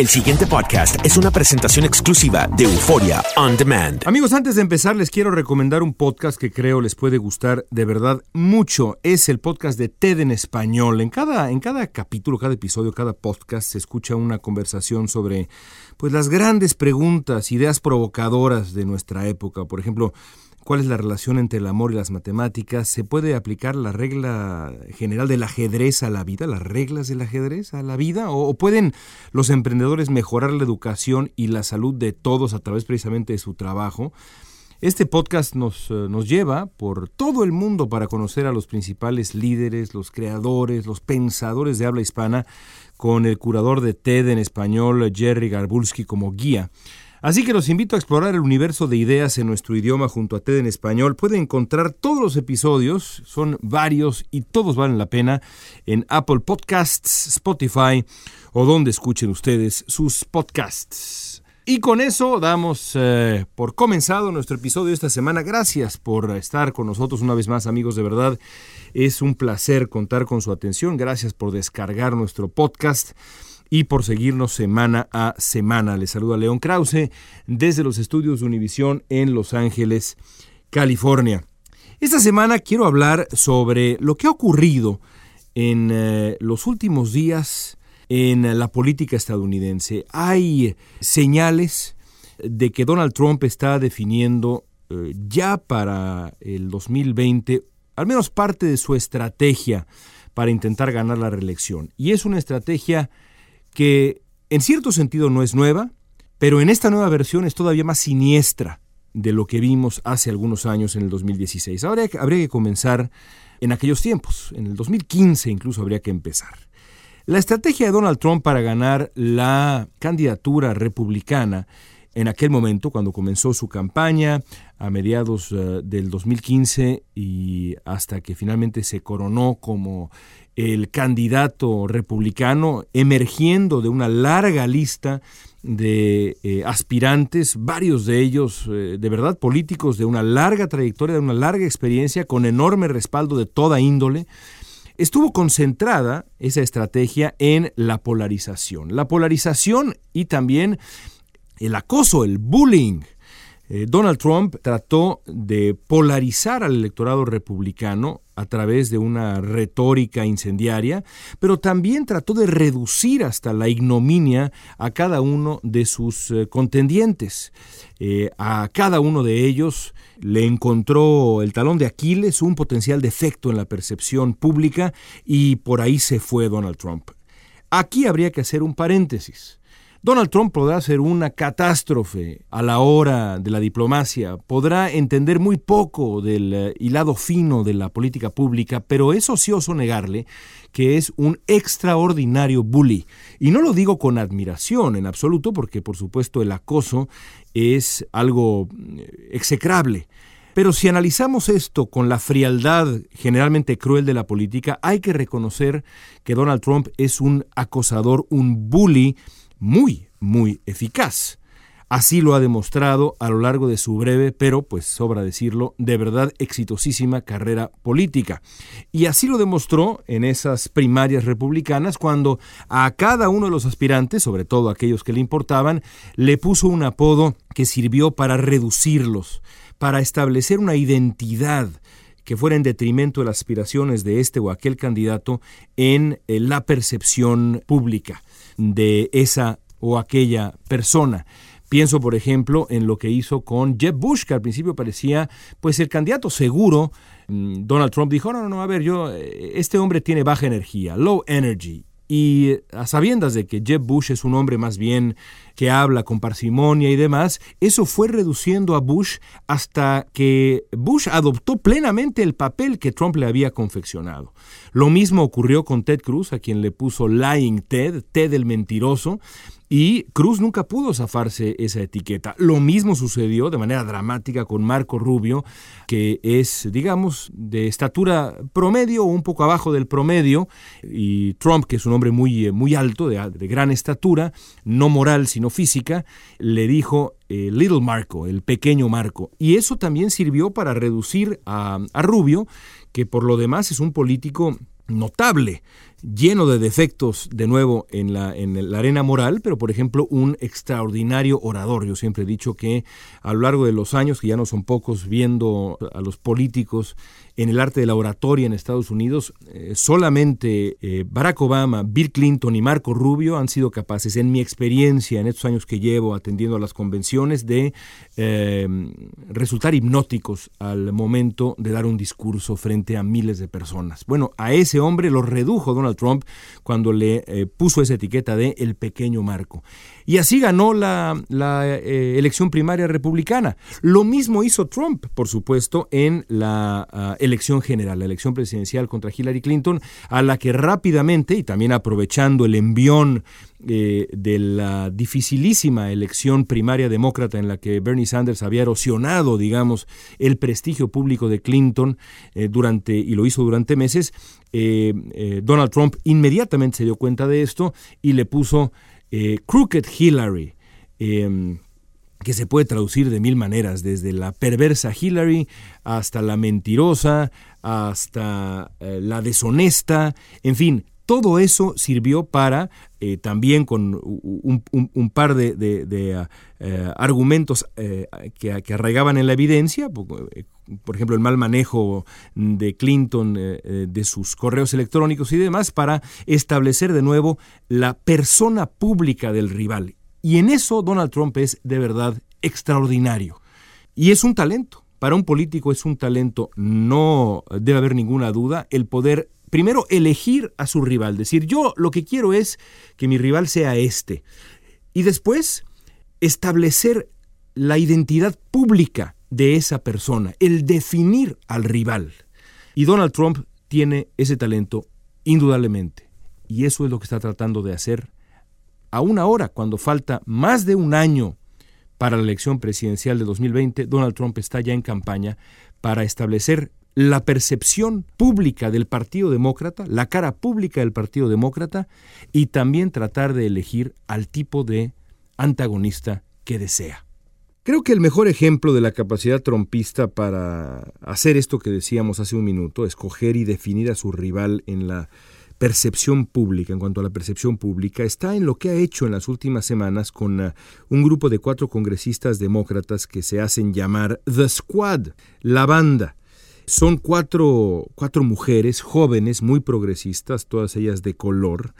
El siguiente podcast es una presentación exclusiva de Euforia On Demand. Amigos, antes de empezar les quiero recomendar un podcast que creo les puede gustar de verdad mucho. Es el podcast de TED en español. En cada, en cada capítulo, cada episodio, cada podcast se escucha una conversación sobre pues, las grandes preguntas, ideas provocadoras de nuestra época. Por ejemplo, cuál es la relación entre el amor y las matemáticas, se puede aplicar la regla general del ajedrez a la vida, las reglas del ajedrez a la vida, o, pueden los emprendedores mejorar la educación y la salud de todos a través precisamente de su trabajo. Este podcast nos, eh, nos, lleva por todo el mundo para conocer a los principales líderes, los creadores, los pensadores de habla hispana, con el curador de TED en español, Jerry Garbulski, como guía. Así que los invito a explorar el universo de ideas en nuestro idioma junto a TED en español. Pueden encontrar todos los episodios, son varios y todos valen la pena, en Apple Podcasts, Spotify o donde escuchen ustedes sus podcasts. Y con eso damos eh, por comenzado nuestro episodio esta semana. Gracias por estar con nosotros una vez más, amigos. De verdad, es un placer contar con su atención. Gracias por descargar nuestro podcast y por seguirnos semana a semana. Les saluda León Krause desde los estudios de Univisión en Los Ángeles, California. Esta semana quiero hablar sobre lo que ha ocurrido en eh, los últimos días en la política estadounidense. Hay señales de que Donald Trump está definiendo eh, ya para el 2020 al menos parte de su estrategia para intentar ganar la reelección. Y es una estrategia que en cierto sentido no es nueva, pero en esta nueva versión es todavía más siniestra de lo que vimos hace algunos años en el 2016. Ahora habría que comenzar en aquellos tiempos, en el 2015 incluso habría que empezar. La estrategia de Donald Trump para ganar la candidatura republicana en aquel momento, cuando comenzó su campaña, a mediados eh, del 2015 y hasta que finalmente se coronó como el candidato republicano, emergiendo de una larga lista de eh, aspirantes, varios de ellos eh, de verdad políticos de una larga trayectoria, de una larga experiencia, con enorme respaldo de toda índole, estuvo concentrada esa estrategia en la polarización. La polarización y también el acoso, el bullying. Eh, Donald Trump trató de polarizar al electorado republicano a través de una retórica incendiaria, pero también trató de reducir hasta la ignominia a cada uno de sus eh, contendientes. Eh, a cada uno de ellos le encontró el talón de Aquiles, un potencial defecto en la percepción pública y por ahí se fue Donald Trump. Aquí habría que hacer un paréntesis. Donald Trump podrá ser una catástrofe a la hora de la diplomacia, podrá entender muy poco del eh, hilado fino de la política pública, pero es ocioso negarle que es un extraordinario bully. Y no lo digo con admiración en absoluto, porque por supuesto el acoso es algo eh, execrable. Pero si analizamos esto con la frialdad generalmente cruel de la política, hay que reconocer que Donald Trump es un acosador, un bully muy, muy eficaz. Así lo ha demostrado a lo largo de su breve, pero pues sobra decirlo, de verdad exitosísima carrera política. Y así lo demostró en esas primarias republicanas cuando a cada uno de los aspirantes, sobre todo aquellos que le importaban, le puso un apodo que sirvió para reducirlos, para establecer una identidad que fuera en detrimento de las aspiraciones de este o aquel candidato en eh, la percepción pública de esa o aquella persona. Pienso, por ejemplo, en lo que hizo con Jeb Bush, que al principio parecía pues el candidato seguro. Mm, Donald Trump dijo, no, no, no, a ver, yo, eh, este hombre tiene baja energía, low energy, y a sabiendas de que Jeb Bush es un hombre más bien que habla con parsimonia y demás, eso fue reduciendo a Bush hasta que Bush adoptó plenamente el papel que Trump le había confeccionado. Lo mismo ocurrió con Ted Cruz, a quien le puso Lying Ted, Ted el mentiroso, y Cruz nunca pudo zafarse esa etiqueta. Lo mismo sucedió de manera dramática con Marco Rubio, que es, digamos, de estatura promedio o un poco abajo del promedio, y Trump, que es un hombre muy, muy alto, de, gran estatura, no moral sino física, le dijo eh, Little Marco, el pequeño Marco. Y eso también sirvió para reducir a Rubio, que por lo demás es un político notable lleno de defectos de nuevo en la, en la arena moral, pero por ejemplo un extraordinario orador. Yo siempre he dicho que a lo largo de los años, que ya no son pocos, viendo a los políticos en el arte de la oratoria en Estados Unidos, eh, solamente eh, Barack Obama, Bill Clinton y Marco Rubio han sido capaces, en mi experiencia, en estos años que llevo atendiendo a las convenciones, de eh, resultar hipnóticos al momento de dar un discurso frente a miles de personas. Bueno, a ese hombre lo redujo Donald Trump cuando le puso esa etiqueta de el pequeño Marco. Y así ganó la, elección primaria republicana. Lo mismo hizo Trump, por supuesto, en la ah, elección general, la elección presidencial contra Hillary Clinton, a la que rápidamente, y también aprovechando el envión eh, de la dificilísima elección primaria demócrata en la que Bernie Sanders había erosionado, digamos, el prestigio público de Clinton eh, durante, y lo hizo durante meses, eh, Donald Trump inmediatamente se dio cuenta de esto y le puso Crooked Hillary que se puede traducir de mil maneras, desde la perversa Hillary hasta la mentirosa, hasta la deshonesta, en fin, todo eso sirvió para, eh, también con un, par de, ah, eh, argumentos que, que, arraigaban en la evidencia, por ejemplo, el mal manejo de Clinton de sus correos electrónicos y demás, para establecer de nuevo la persona pública del rival. Y en eso Donald Trump es de verdad extraordinario. Y es un talento. Para un político es un talento, no debe haber ninguna duda, el poder primero elegir a su rival, decir yo lo que quiero es que mi rival sea este. Y después establecer la identidad pública de esa persona, el definir al rival. Y Donald Trump tiene ese talento indudablemente. Y eso es lo que está tratando de hacer aún ahora, cuando falta más de un año para la elección presidencial de 2020, Donald Trump está ya en campaña para establecer la percepción pública del Partido Demócrata, la cara pública del Partido Demócrata y también tratar de elegir al tipo de antagonista que desea. Creo que el mejor ejemplo de la capacidad trompista para hacer esto que decíamos hace un minuto, escoger y definir a su rival en la percepción pública, en cuanto a la percepción pública, está en lo que ha hecho en las últimas semanas con uh, un grupo de cuatro congresistas demócratas que se hacen llamar The Squad, la banda. Son cuatro, cuatro mujeres jóvenes, muy progresistas, todas ellas de color,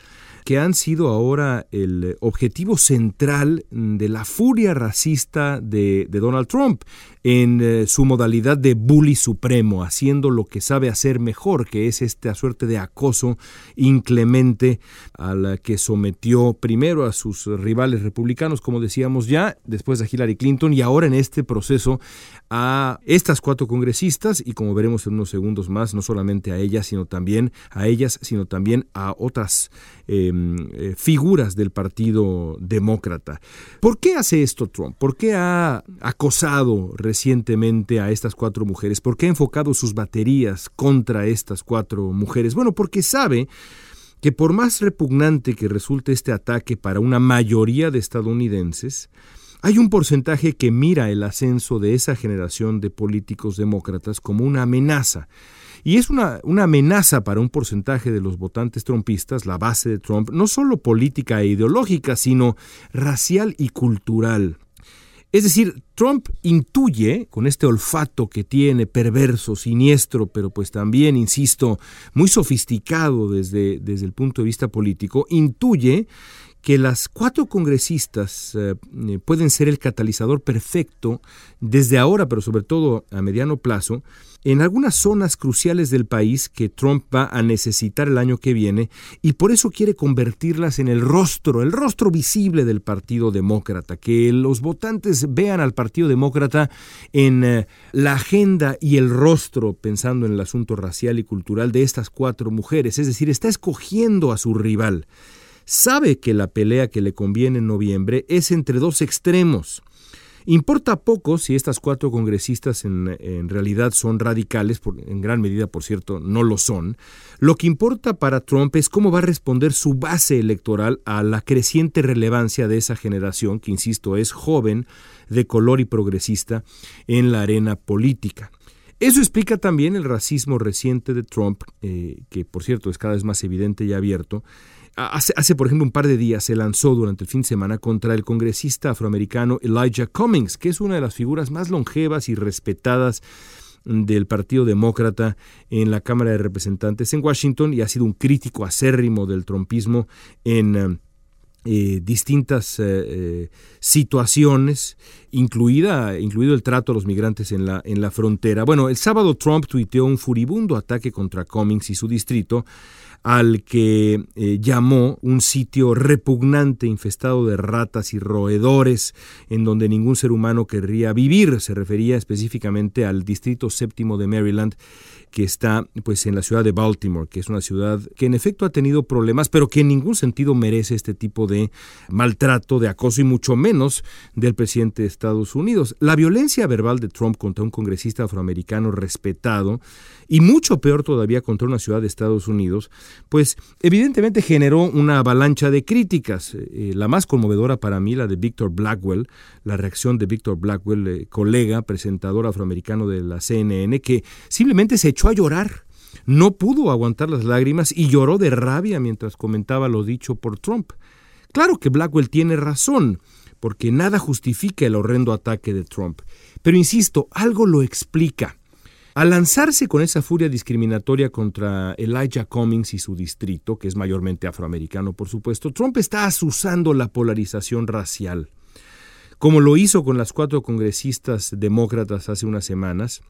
que han sido ahora el objetivo central de la furia racista de, Donald Trump en eh, su modalidad de bully supremo, haciendo lo que sabe hacer mejor, que es esta suerte de acoso inclemente a la que sometió primero a sus rivales republicanos, como decíamos ya, después a Hillary Clinton y ahora en este proceso a estas cuatro congresistas y como veremos en unos segundos más, no solamente a ellas, sino también a ellas, sino también a otras em, eh, figuras del Partido Demócrata. ¿Por qué hace esto Trump? ¿Por qué ha acosado recientemente a estas cuatro mujeres? ¿Por qué ha enfocado sus baterías contra estas cuatro mujeres? Bueno, porque sabe que por más repugnante que resulte este ataque para una mayoría de estadounidenses, hay un porcentaje que mira el ascenso de esa generación de políticos demócratas como una amenaza. Y es una, una, amenaza para un porcentaje de los votantes trumpistas, la base de Trump, no solo política e ideológica, sino racial y cultural. Es decir, Trump intuye, con este olfato que tiene, perverso, siniestro, pero pues también, insisto, muy sofisticado desde, desde el punto de vista político, intuye que las cuatro congresistas eh, pueden ser el catalizador perfecto desde ahora, pero sobre todo a mediano plazo, en algunas zonas cruciales del país que Trump va a necesitar el año que viene y por eso quiere convertirlas en el rostro, el rostro visible del Partido Demócrata, que los votantes vean al Partido Demócrata en eh, la agenda y el rostro, pensando en el asunto racial y cultural de estas cuatro mujeres, es decir, está escogiendo a su rival sabe que la pelea que le conviene en noviembre es entre dos extremos. Importa poco si estas cuatro congresistas en, realidad son radicales, en gran medida, por cierto, no lo son. Lo que importa para Trump es cómo va a responder su base electoral a la creciente relevancia de esa generación, que, insisto, es joven, de color y progresista, en la arena política. Eso explica también el racismo reciente de Trump, eh, que por cierto es cada vez más evidente y abierto, Hace, por ejemplo, un par de días se lanzó durante el fin de semana contra el congresista afroamericano Elijah Cummings, que es una de las figuras más longevas y respetadas del Partido Demócrata en la Cámara de Representantes en Washington y ha sido un crítico acérrimo del trompismo en eh, distintas eh, eh, situaciones, incluida, incluido el trato a los migrantes en la, en la frontera. Bueno, el sábado Trump tuiteó un furibundo ataque contra Cummings y su distrito, al que eh, llamó un sitio repugnante, infestado de ratas y roedores, en donde ningún ser humano querría vivir. Se refería específicamente al Distrito Séptimo de Maryland, que está pues en la ciudad de Baltimore, que es una ciudad que en efecto ha tenido problemas, pero que en ningún sentido merece este tipo de maltrato, de acoso y mucho menos del presidente de Estados Unidos. La violencia verbal de Trump contra un congresista afroamericano respetado y mucho peor todavía contra una ciudad de Estados Unidos, pues evidentemente generó una avalancha de críticas. Eh, la más conmovedora para mí, la de Victor Blackwell, la reacción de Victor Blackwell, eh, colega, presentador afroamericano de la CNN, que simplemente se echó a llorar. No pudo aguantar las lágrimas y lloró de rabia mientras comentaba lo dicho por Trump. Claro que Blackwell tiene razón, porque nada justifica el horrendo ataque de Trump. Pero insisto, algo lo explica. Al lanzarse con esa furia discriminatoria contra Elijah Cummings y su distrito, que es mayormente afroamericano por supuesto, Trump está asusando la polarización racial. Como lo hizo con las cuatro congresistas demócratas hace unas semanas,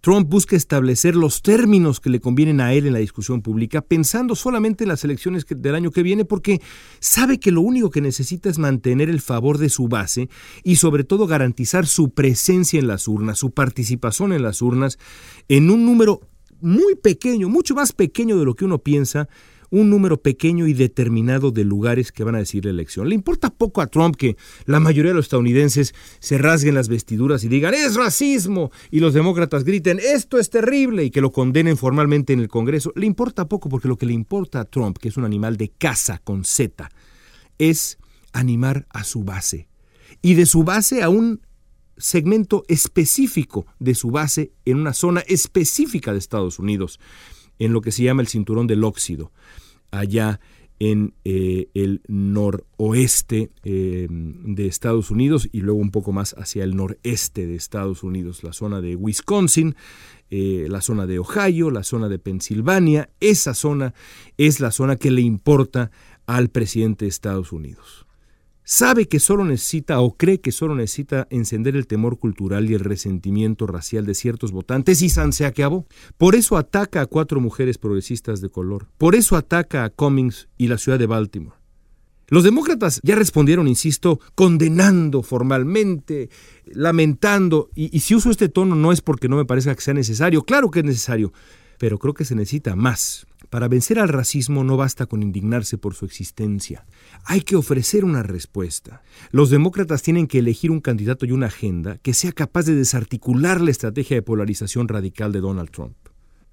Trump busca establecer los términos que le convienen a él en la discusión pública, pensando solamente en las elecciones del año que viene, porque sabe que lo único que necesita es mantener el favor de su base y sobre todo garantizar su presencia en las urnas, su participación en las urnas, en un número muy pequeño, mucho más pequeño de lo que uno piensa, un número pequeño y determinado de lugares que van a decir la elección. Le importa poco a Trump que la mayoría de los estadounidenses se rasguen las vestiduras y digan es racismo y los demócratas griten esto es terrible y que lo condenen formalmente en el Congreso. Le importa poco porque lo que le importa a Trump, que es un animal de caza con Z, es animar a su base. Y de su base a un segmento específico de su base en una zona específica de Estados Unidos, en lo que se llama el cinturón del óxido allá en eh, el noroeste eh, de Estados Unidos y luego un poco más hacia el noreste de Estados Unidos, la zona de Wisconsin, eh, la zona de Ohio, la zona de Pensilvania. Esa zona es la zona que le importa al presidente de Estados Unidos. Sabe que solo necesita o cree que solo necesita encender el temor cultural y el resentimiento racial de ciertos votantes y San se acabó. Por eso ataca a cuatro mujeres progresistas de color. Por eso ataca a Cummings y la ciudad de Baltimore. Los demócratas ya respondieron, insisto, condenando formalmente, lamentando, y, y, si uso este tono no es porque no me parezca que sea necesario, claro que es necesario, pero creo que se necesita más. Para vencer al racismo no basta con indignarse por su existencia. Hay que ofrecer una respuesta. Los demócratas tienen que elegir un candidato y una agenda que sea capaz de desarticular la estrategia de polarización radical de Donald Trump.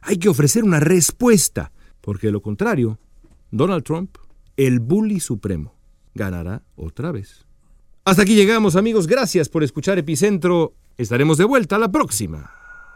Hay que ofrecer una respuesta, porque de lo contrario, Donald Trump, el bully supremo, ganará otra vez. Hasta aquí llegamos amigos, gracias por escuchar Epicentro. Estaremos de vuelta la próxima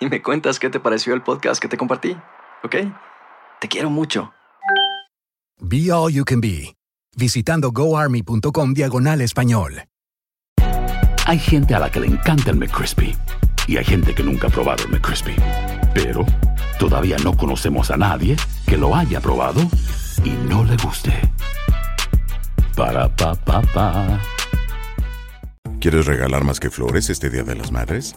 y me cuentas qué te pareció el podcast que te compartí, ¿ok? Te quiero mucho. Be All You Can Be, visitando goarmy.com diagonal español. Hay gente a la que le encanta el McCrispy y hay gente que nunca ha probado el McCrispy. Pero todavía no conocemos a nadie que lo haya probado y no le guste. Para, pa, pa, pa. ¿Quieres regalar más que flores este Día de las Madres?